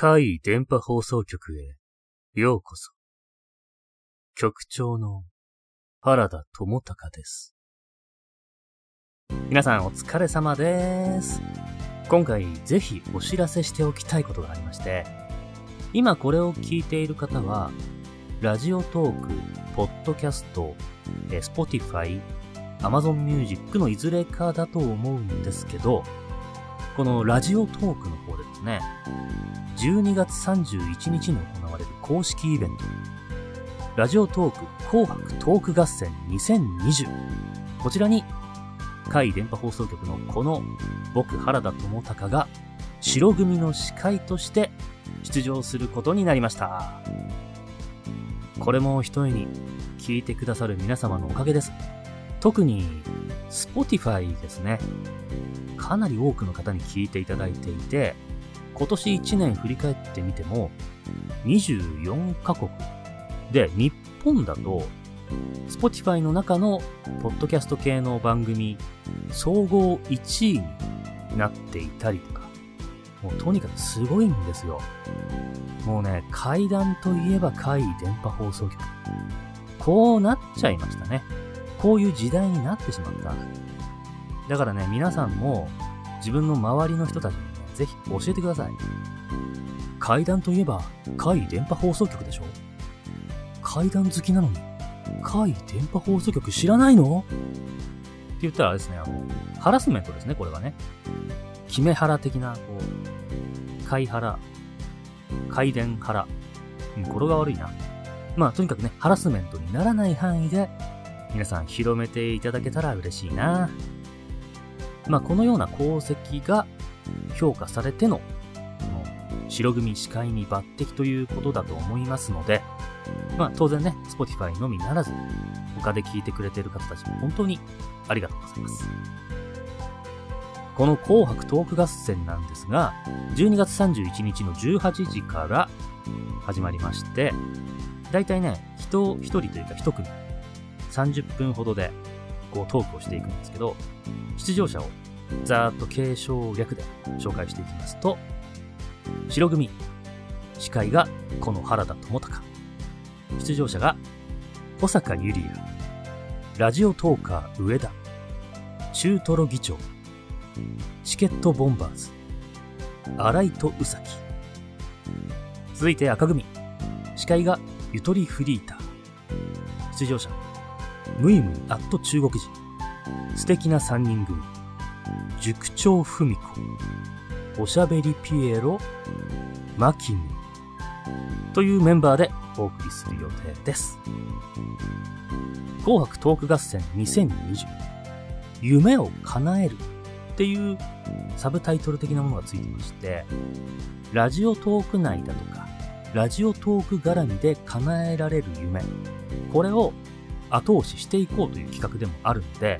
海電波放送局へようこそ。局長の原田智隆です。皆さんお疲れ様です。今回ぜひお知らせしておきたいことがありまして、今これを聞いている方は、ラジオトーク、ポッドキャスト、スポティファイ、アマゾンミュージックのいずれかだと思うんですけど、このラジオトークの方でですね、12月31日に行われる公式イベント、ラジオトーク紅白トーク合戦2020。こちらに、海電波放送局のこの僕原田智隆が白組の司会として出場することになりました。これも一重に聞いてくださる皆様のおかげです。特に Spotify ですね。かなり多くの方に聞いていただいていて、今年1年振り返ってみても、24カ国で、日本だと、Spotify の中のポッドキャスト系の番組、総合1位になっていたりとか、もうとにかくすごいんですよ。もうね、階段といえば怪異電波放送局。こうなっちゃいましたね。こういう時代になってしまった。だからね、皆さんも自分の周りの人たち、ぜひ教えてください。階段といえば、怪電波放送局でしょ？階段好きなのに、怪電波放送局知らないの？って言ったらですね、あの、ハラスメントですね、これはね。決め腹的な、こう、貝腹、回電腹。うん、語呂が悪いな。まあ、とにかくね、ハラスメントにならない範囲で、皆さん広めていただけたら嬉しいな。まあ、このような功績が評価されての、この白組司会に抜擢ということだと思いますので、まあ、当然ね、Spotify のみならず、他で聞いてくれている方たちも本当にありがとうございます。この紅白トーク合戦なんですが、12月31日の18時から始まりまして、だいたいね、人一人というか一組、30分ほどでこうトークをしていくんですけど、出場者をざーっと継承略で紹介していきますと、白組、司会がこの原田智隆、出場者が小坂ゆりや、ラジオトーカー上田、中トロ議長、チケットボンバーズ、荒井と宇崎。続いて赤組、司会がゆとりフリーター、出場者、ムイムイアット中国人、素敵な三人組、塾長文子、おしゃべりピエロ、マキミというメンバーでお送りする予定です。紅白トーク合戦2020夢を叶えるっていうサブタイトル的なものがついてまして、ラジオトーク内だとか、ラジオトーク絡みで叶えられる夢、これを後押ししていこうという企画でもあるので、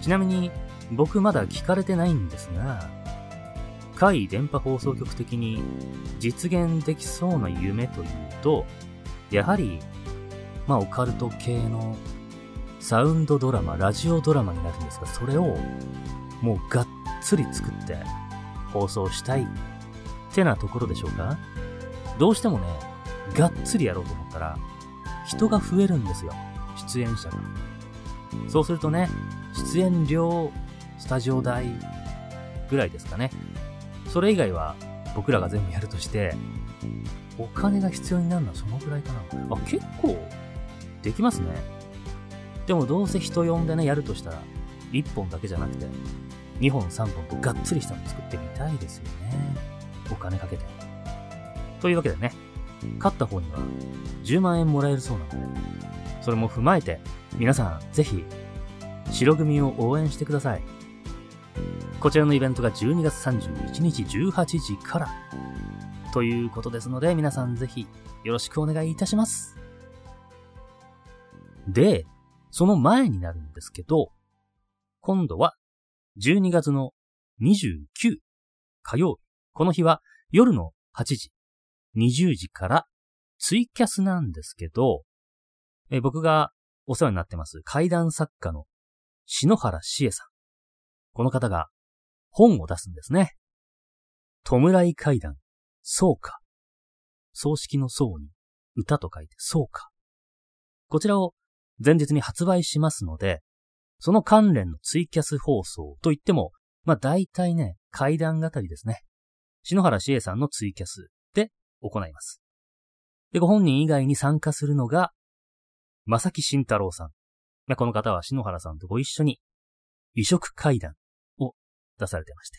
ちなみに僕まだ聞かれてないんですが、海電波放送局的に実現できそうな夢というと、やはり、まあオカルト系のサウンドドラマ、ラジオドラマになるんですが、それをもうがっつり作って放送したいってなところでしょうかどうしてもね、がっつりやろうと思ったら、人が増えるんですよ。出演者が。そうするとね、出演料、スタジオ代ぐらいですかね。それ以外は僕らが全部やるとして、お金が必要になるのはそのぐらいかな。あ、結構できますね。でもどうせ人呼んでね、やるとしたら、1本だけじゃなくて、2本3本とがっつりしたの作ってみたいですよね。お金かけて。というわけでね、勝った方には10万円もらえるそうなので、それも踏まえて、皆さんぜひ、白組を応援してください。こちらのイベントが12月31日18時から、ということですので、皆さんぜひよろしくお願いいたします。で、その前になるんですけど、今度は12月の29火曜日。この日は夜の8時、20時からツイキャスなんですけど、え僕がお世話になってます怪談作家の篠原志恵さん。この方が本を出すんですね。弔い怪談、そうか。葬式の葬に歌と書いてそうか。こちらを前日に発売しますので、その関連のツイキャス放送といっても、まあ大体ね、階段語りですね。篠原志恵さんのツイキャスで行います。で、ご本人以外に参加するのが、正木慎太郎さん。この方は篠原さんとご一緒に、移植階段出されてまして、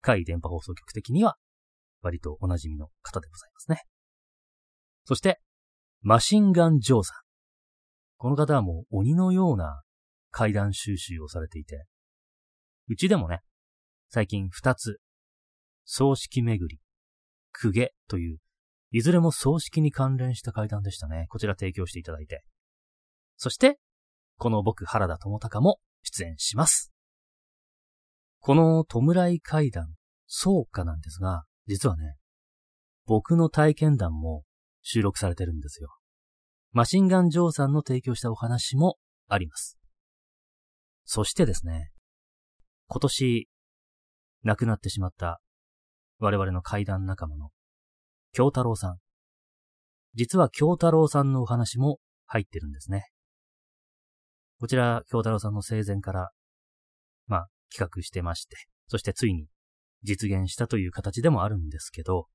海電波放送局的には、割とお馴染みの方でございますね。そして、マシンガン・ジョーさん。この方はもう鬼のような階段収集をされていて、うちでもね、最近二つ、葬式巡り、公家という、いずれも葬式に関連した階段でしたね。こちら提供していただいて。そして、この僕、原田智隆も出演します。この弔い階段、総歌なんですが、実はね、僕の体験談も収録されてるんですよ。マシンガンジョーさんの提供したお話もあります。そしてですね、今年亡くなってしまった我々の階段仲間の京太郎さん。実は京太郎さんのお話も入ってるんですね。こちら、京太郎さんの生前から、企画してまして、そしてついに実現したという形でもあるんですけど、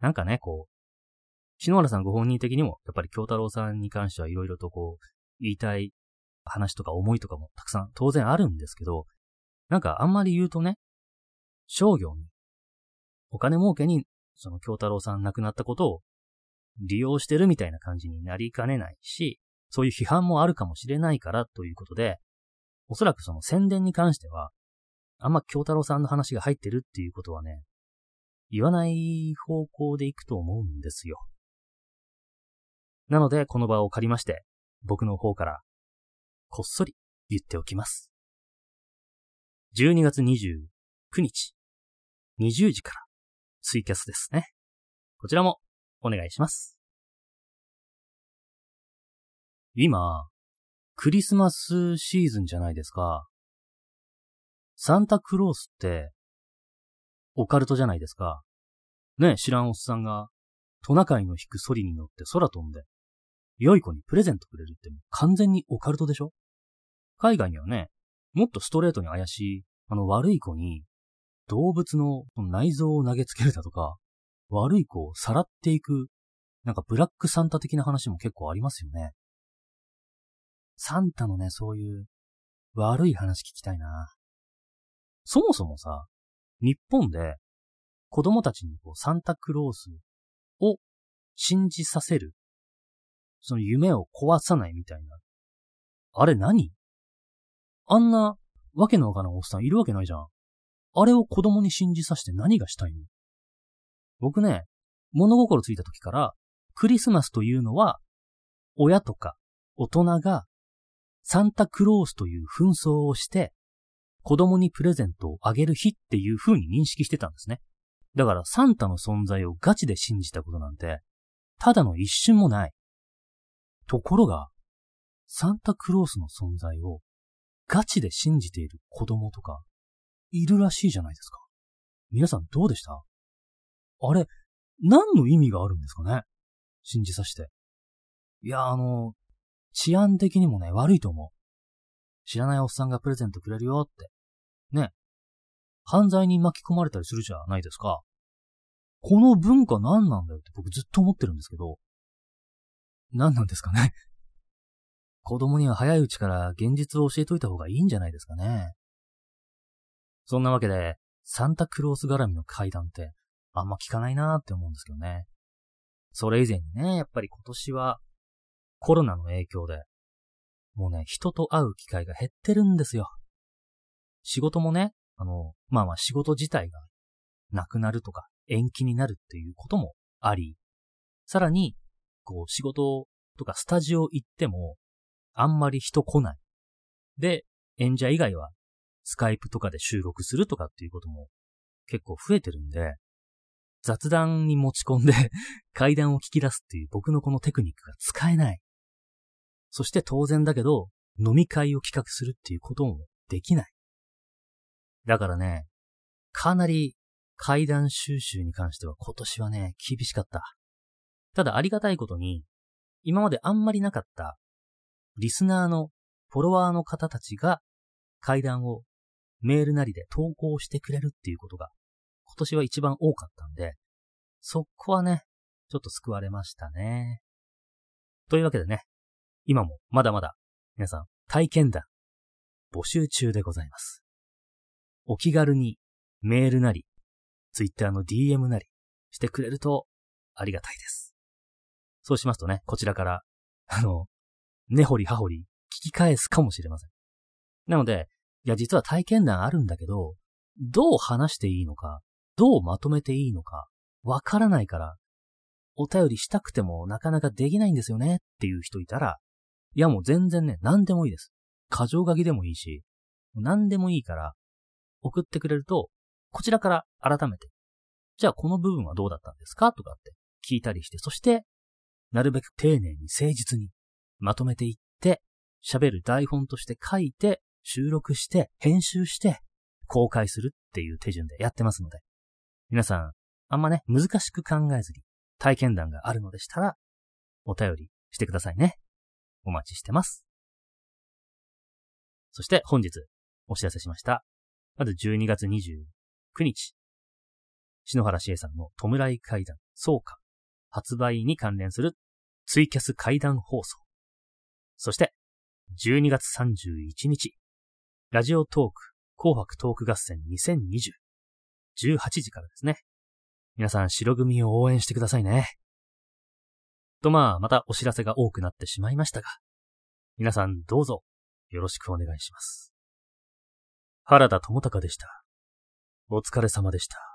なんかね、こう、篠原さんご本人的にも、やっぱり京太郎さんに関してはいろいろとこう、言いたい話とか思いとかもたくさん当然あるんですけど、なんかあんまり言うとね、商業に、お金儲けに、その京太郎さん亡くなったことを利用してるみたいな感じになりかねないし、そういう批判もあるかもしれないからということで、おそらくその宣伝に関しては、あんま京太郎さんの話が入ってるっていうことはね、言わない方向で行くと思うんですよ。なので、この場を借りまして、僕の方から、こっそり言っておきます。12月29日、20時から、ツイキャスですね。こちらも、お願いします。今、クリスマスシーズンじゃないですか。サンタクロースって、オカルトじゃないですか。ね知らんおっさんが、トナカイの引くソリに乗って空飛んで、良い子にプレゼントくれるって完全にオカルトでしょ？海外にはね、もっとストレートに怪しい、あの悪い子に動物の内臓を投げつけるだとか、悪い子をさらっていく、なんかブラックサンタ的な話も結構ありますよね。サンタのね、そういう悪い話聞きたいな。そもそもさ、日本で子供たちにこうサンタクロースを信じさせるその夢を壊さないみたいな。あれ何？あんなわけのわからんおっさんいるわけないじゃん。あれを子供に信じさせて何がしたいの？僕ね、物心ついた時から、クリスマスというのは、親とか大人がサンタクロースという紛争をして、子供にプレゼントをあげる日っていう風に認識してたんですね。だからサンタの存在をガチで信じたことなんて、ただの一瞬もない。ところが、サンタクロースの存在をガチで信じている子供とか、いるらしいじゃないですか。皆さんどうでした？あれ、何の意味があるんですかね？信じさせて。いや、あの、治安的にもね、悪いと思う。知らないおっさんがプレゼントくれるよって。ね。犯罪に巻き込まれたりするじゃないですか。この文化何なんだよって僕ずっと思ってるんですけど、何なんですかね。子供には早いうちから現実を教えといた方がいいんじゃないですかね。そんなわけで、サンタクロース絡みの階段ってあんま聞かないなーって思うんですけどね。それ以前にね、やっぱり今年はコロナの影響で、もうね、人と会う機会が減ってるんですよ。仕事もね、あの、まあまあ仕事自体がなくなるとか延期になるっていうこともあり、さらにこう、仕事とかスタジオ行っても、あんまり人来ない。で、演者以外は、スカイプとかで収録するとかっていうことも結構増えてるんで、雑談に持ち込んで 階段を聞き出すっていう僕のこのテクニックが使えない。そして当然だけど、飲み会を企画するっていうこともできない。だからね、かなり階段収集に関しては今年はね、厳しかった。ただありがたいことに、今まであんまりなかった、リスナーのフォロワーの方たちが階段をメールなりで投稿してくれるっていうことが今年は一番多かったんで、そこはね、ちょっと救われましたね。というわけでね、今もまだまだ皆さん体験談募集中でございます。お気軽にメールなり、ツイッターの DM なりしてくれるとありがたいです。そうしますとね、こちらから、あの、根掘り葉掘り聞き返すかもしれません。なので、いや実は体験談あるんだけど、どう話していいのか、どうまとめていいのか、わからないから、お便りしたくてもなかなかできないんですよねっていう人いたら、いやもう全然ね、何でもいいです。過剰書きでもいいし、何でもいいから、送ってくれると、こちらから改めて、じゃあこの部分はどうだったんですか？とかって聞いたりして、そして、なるべく丁寧に誠実にまとめていって、喋る台本として書いて、収録して、編集して、公開するっていう手順でやってますので、皆さん、あんまね、難しく考えずに体験談があるのでしたら、お便りしてくださいね。お待ちしてます。そして本日お知らせしました。まず12月29日、篠原志恵さんの弔い階段総歌発売に関連するツイキャス階段放送。そして12月31日、ラジオトーク紅白トーク合戦2020 18時からですね。皆さん白組を応援してくださいね。とまあ、またお知らせが多くなってしまいましたが、皆さんどうぞよろしくお願いします。原田智隆でした。お疲れ様でした。